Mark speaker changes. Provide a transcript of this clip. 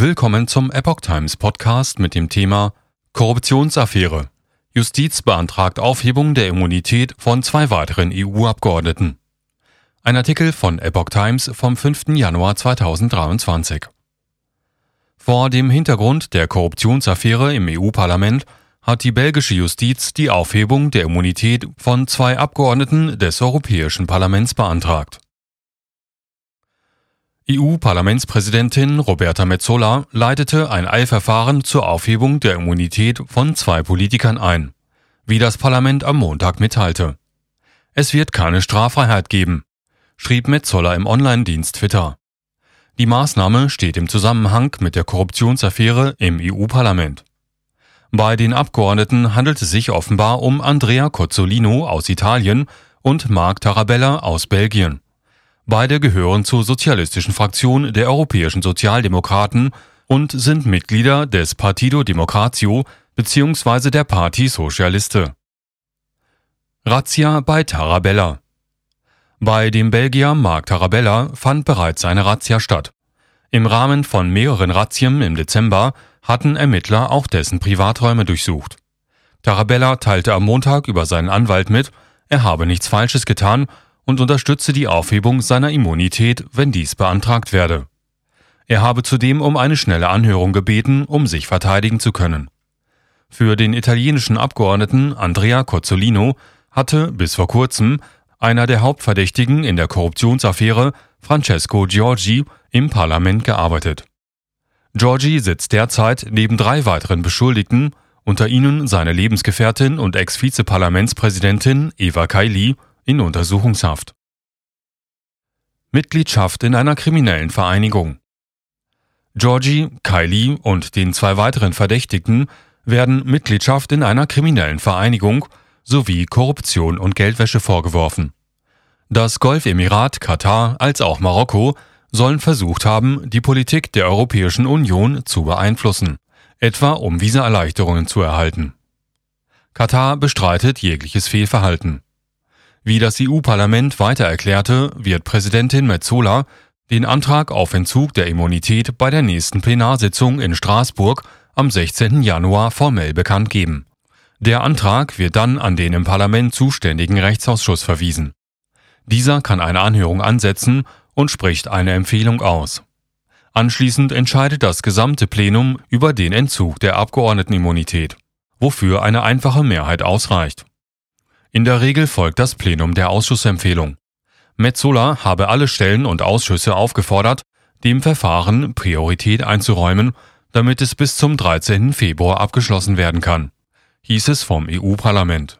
Speaker 1: Willkommen zum Epoch Times Podcast mit dem Thema Korruptionsaffäre. Justiz beantragt Aufhebung der Immunität von zwei weiteren EU-Abgeordneten. Ein Artikel von Epoch Times vom 5. Januar 2023. Vor dem Hintergrund der Korruptionsaffäre im EU-Parlament hat die belgische Justiz die Aufhebung der Immunität von zwei Abgeordneten des Europäischen Parlaments beantragt. EU-Parlamentspräsidentin Roberta Metsola leitete ein Eilverfahren zur Aufhebung der Immunität von zwei Politikern ein, wie das Parlament am Montag mitteilte. Es wird keine Straffreiheit geben, schrieb Metzola im Online-Dienst Twitter. Die Maßnahme steht im Zusammenhang mit der Korruptionsaffäre im EU-Parlament. Bei den Abgeordneten handelt es sich offenbar um Andrea Cozzolino aus Italien und Marc Tarabella aus Belgien. Beide gehören zur sozialistischen Fraktion der Europäischen Sozialdemokraten und sind Mitglieder des Partido Democratio bzw. der Parti Socialiste. Razzia bei Tarabella Bei dem Belgier Marc Tarabella fand bereits eine Razzia statt. Im Rahmen von mehreren Razzien im Dezember hatten Ermittler auch dessen Privaträume durchsucht. Tarabella teilte am Montag über seinen Anwalt mit, er habe nichts Falsches getan und unterstütze die Aufhebung seiner Immunität, wenn dies beantragt werde. Er habe zudem um eine schnelle Anhörung gebeten, um sich verteidigen zu können. Für den italienischen Abgeordneten Andrea Cozzolino hatte bis vor kurzem einer der Hauptverdächtigen in der Korruptionsaffäre, Francesco Giorgi, im Parlament gearbeitet. Giorgi sitzt derzeit neben drei weiteren Beschuldigten, unter ihnen seine Lebensgefährtin und Ex-Vizeparlamentspräsidentin Eva Kaili in Untersuchungshaft. Mitgliedschaft in einer kriminellen Vereinigung. Georgie, Kylie und den zwei weiteren Verdächtigten werden Mitgliedschaft in einer kriminellen Vereinigung sowie Korruption und Geldwäsche vorgeworfen. Das Golfemirat, Katar als auch Marokko sollen versucht haben, die Politik der Europäischen Union zu beeinflussen, etwa um Visaerleichterungen zu erhalten. Katar bestreitet jegliches Fehlverhalten. Wie das EU-Parlament weiter erklärte, wird Präsidentin Metzola den Antrag auf Entzug der Immunität bei der nächsten Plenarsitzung in Straßburg am 16. Januar formell bekannt geben. Der Antrag wird dann an den im Parlament zuständigen Rechtsausschuss verwiesen. Dieser kann eine Anhörung ansetzen und spricht eine Empfehlung aus. Anschließend entscheidet das gesamte Plenum über den Entzug der Abgeordnetenimmunität, wofür eine einfache Mehrheit ausreicht. In der Regel folgt das Plenum der Ausschussempfehlung. Metzola habe alle Stellen und Ausschüsse aufgefordert, dem Verfahren Priorität einzuräumen, damit es bis zum 13. Februar abgeschlossen werden kann, hieß es vom EU-Parlament.